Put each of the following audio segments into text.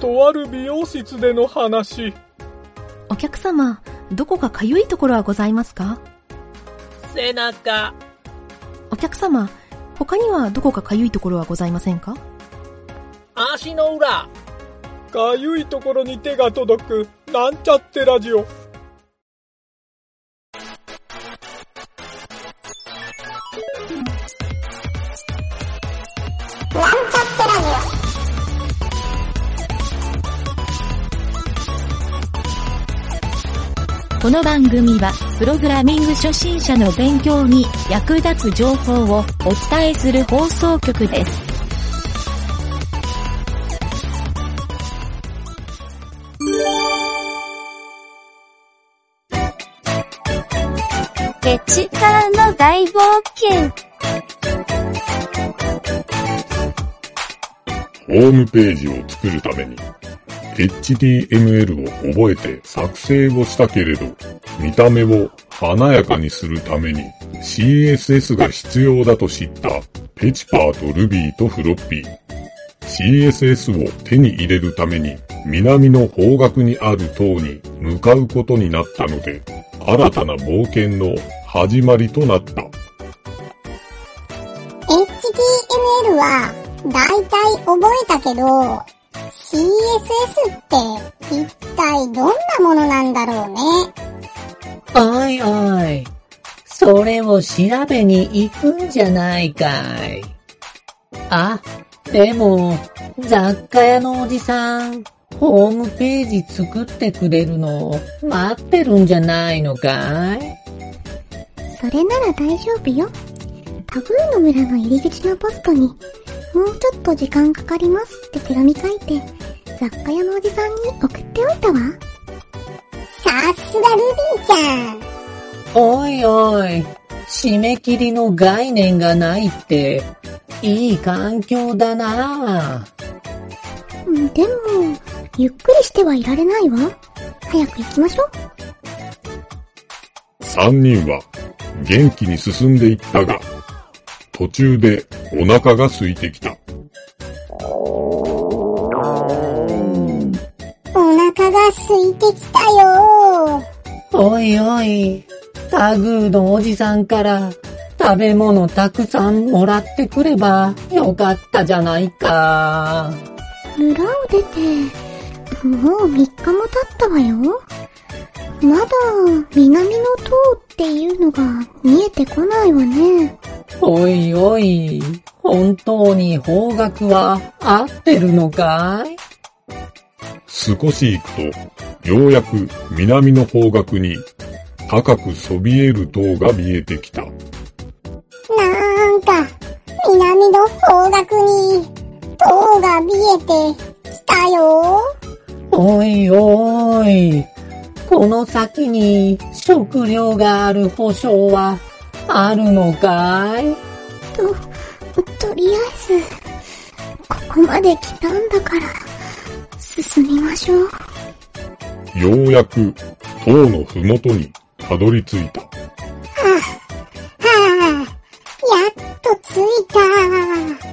とある美容室での話。お客様、どこかかゆいところはございますか？背中。お客様、他にはどこかかゆいところはございませんか？足の裏。かゆいところに手が届く、なんちゃってラジオ。この番組は、プログラミング初心者の勉強に役立つ情報をお伝えする放送局です。エチカーの大冒険。ホームページを作るために HTML を覚えて作成をしたけれど、見た目を華やかにするために CSS が必要だと知ったペチパーと Ruby とフロッピー。CSS を手に入れるために南の方角にある塔に向かうことになったので、新たな冒険の始まりとなった。HTML は、だいたい覚えたけど、CSS って一体どんなものなんだろうね？おいおい。それを調べに行くんじゃないかい。あ、でも、雑貨屋のおじさん、ホームページ作ってくれるの待ってるんじゃないのかい？それなら大丈夫よ。タブーの村の入り口のポストに、もうちょっと時間かかりますって手紙書いて、雑貨屋のおじさんに送っておいたわ。さすがルビーちゃん。おいおい。締め切りの概念がないって、いい環境だなうんでも、ゆっくりしてはいられないわ。早く行きましょう。三人は元気に進んでいったが、途中でお腹が空いてきた。お腹が空いてきたよおいおい。タグーのおじさんから食べ物たくさんもらってくればよかったじゃないか。村を出て、もう3日も経ったわよ。まだ、南の塔っていうのが見えてこないわね。おいおい。本当に方角は合ってるのかい？少し行くと、ようやく南の方角に高くそびえる塔が見えてきた。なんか、南の方角に、塔が見えてきたよ。おいおい。この先に食料がある保証はあるのかい？と、とりあえず、ここまで来たんだから、進みましょう。ようやく塔のふもとにたどり着いた。はあ、やっと着いた。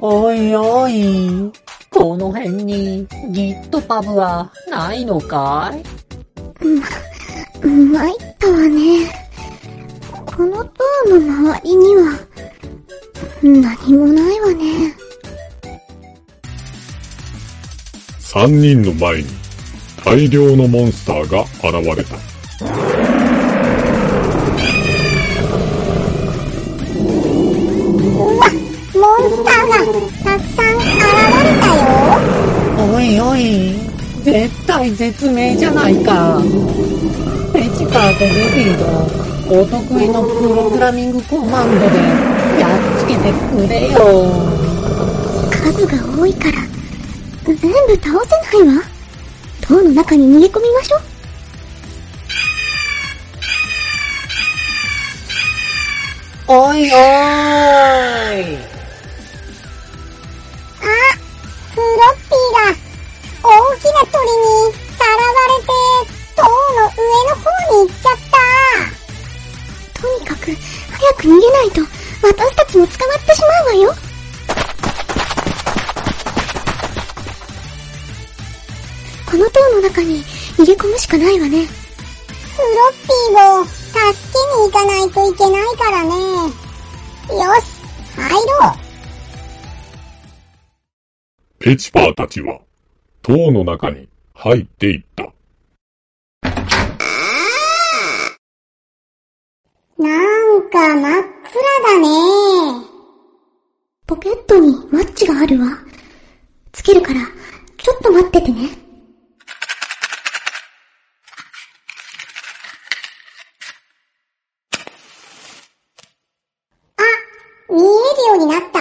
おいおい。この辺にギットパブはないのかい？参ったわね。この塔の周りには、何もないわね。三人の前に大量のモンスターが現れた。うわ、モンスターがたくさん現れたよ。おいおい。絶対絶命じゃないか。ペチカーとルビーのお得意のプログラミングコマンドでやっつけてくれよ。数が多いから、全部倒せないわ。塔の中に逃げ込みましょう。おいおーい。あ、フロッピーが大きな鳥にさらわれて塔の上の方く早く逃げないと私たちも捕まってしまうわよ。この塔の中に逃げ込むしかないわね。フロッピーを助けに行かないといけないからね。よし、入ろう。ペチパーたちは、塔の中に入っていった。真っ暗だね。ポケットにマッチがあるわ。つけるから、ちょっと待っててね。あ、見えるようになった。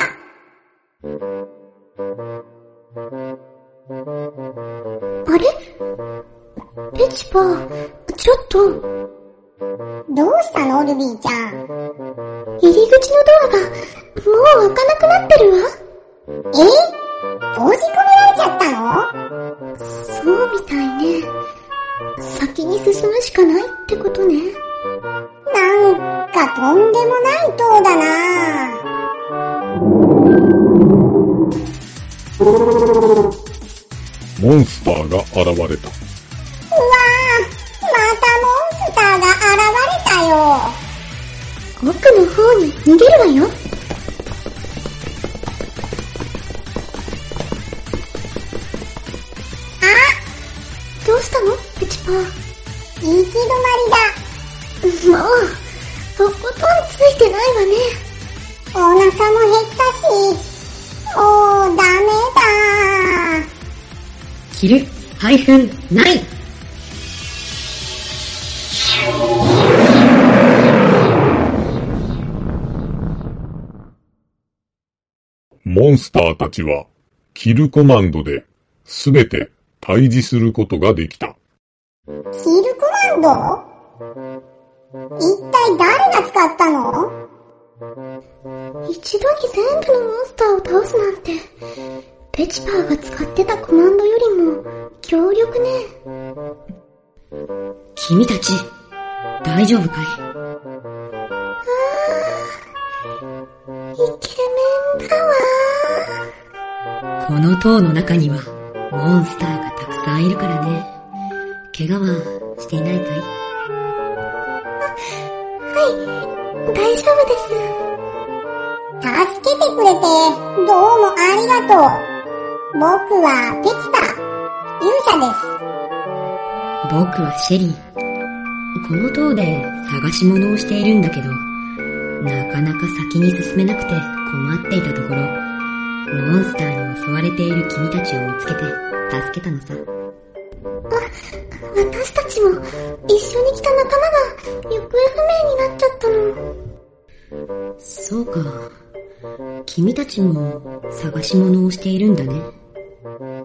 あれ？ペチパー、ちょっと、口のドアが、もう開かなくなってるわ。え？閉じ込められちゃったの？そうみたいね。先に進むしかないってことね。なんかとんでもない塔だなモンスターが現れた。奥の方に逃げるわよ。あ、どうしたの？ペチパー。行き止まりだ。もう、とことんついてないわね。お腹も減ったし、もうダメだ。着る、配分、ない。モンスターたちは、キルコマンドで、すべて退治することができた。キルコマンド？一体誰が使ったの？一度に全部のモンスターを倒すなんて、ペチパーが使ってたコマンドよりも、強力ね。君たち、大丈夫かい？イケメンだわこの塔の中には、モンスターがたくさんいるからね。怪我はしていないかい？はい、大丈夫です。助けてくれて、どうもありがとう。僕はペチパ、勇者です。僕はシェリー。この塔で探し物をしているんだけど、なかなか先に進めなくて困っていたところ、モンスターに襲われている君たちを見つけて助けたのさ。私たちも、一緒に来た仲間が、行方不明になっちゃったの。そうか。君たちも探し物をしているんだね。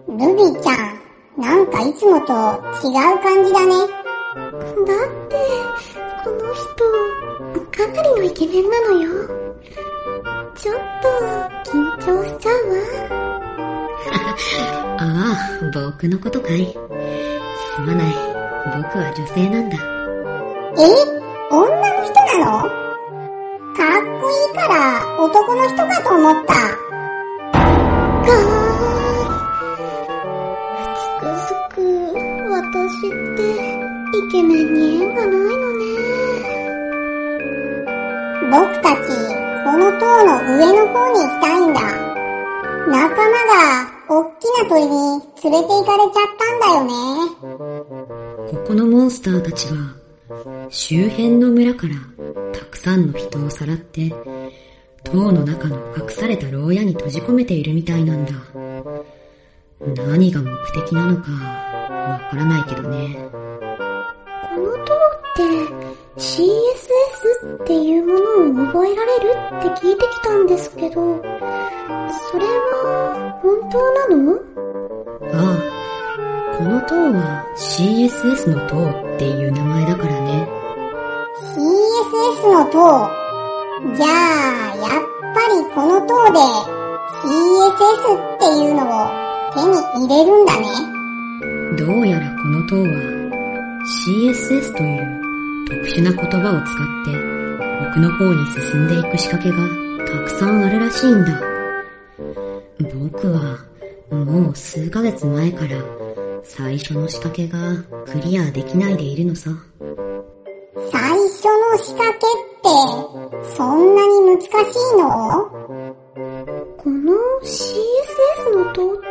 ルビーちゃん、なんかいつもと違う感じだね。だって、この人、かなりケメンなのよ。ちょっと、緊張しちゃうわ。ああ、僕のことかい。すまない。僕は女性なんだ。え？女の人なの？かっこいいから男の人かと思った。つくづく、私って、イケメンおっきな鳥に連れて行かれちゃったんだよね。ここのモンスターたちは、周辺の村からたくさんの人をさらって、塔の中の隠された牢屋に閉じ込めているみたいなんだ。何が目的なのか、わからないけどね。この塔って、CSS っていうものを覚えられるって聞いてきたんですけど、それは、本当なの？ああ、この塔は CSS の塔っていう名前だからね。CSS の塔。じゃあ、やっぱりこの塔で CSS っていうのを手に入れるんだね。どうやらこの塔は CSS という特殊な言葉を使って奥の方に進んでいく仕掛けがたくさんあるらしいんだ。僕はもう数ヶ月前から最初の仕掛けがクリアできないでいるのさ。最初の仕掛けって、そんなに難しいの？この CSS の塔って、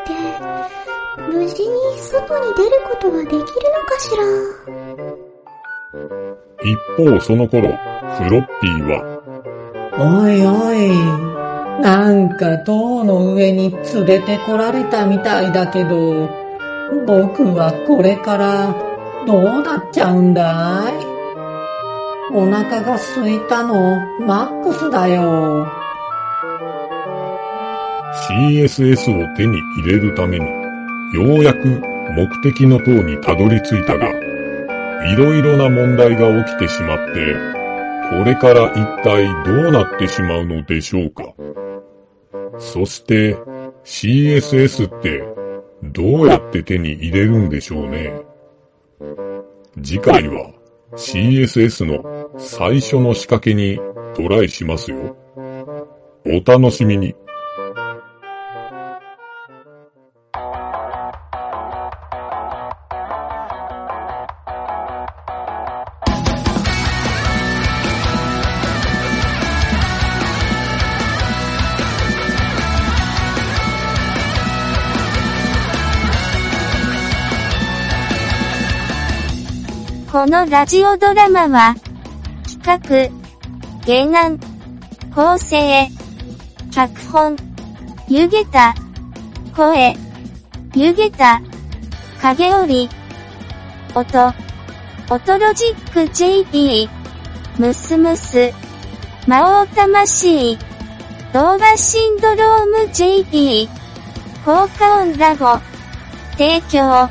無事に外に出ることができるのかしら？一方その頃、フロッピーは、おいおい、なんか塔の上に連れてこられたみたいだけど、僕はこれからどうなっちゃうんだい？お腹が空いたのマックスだよ。CSS を手に入れるために、ようやく目的の塔にたどり着いたが、いろいろな問題が起きてしまって、これから一体どうなってしまうのでしょうか？そして、CSS ってどうやって手に入れるんでしょうね。次回は CSS の最初の仕掛けにトライしますよ。お楽しみに。このラジオドラマは、企画、原案、構成、脚本、ゆげた、声、ゆげた、影織、音、音ロジック JP、ムスムス、魔王魂、動画シンドローム JP、効果音ラボ、提供、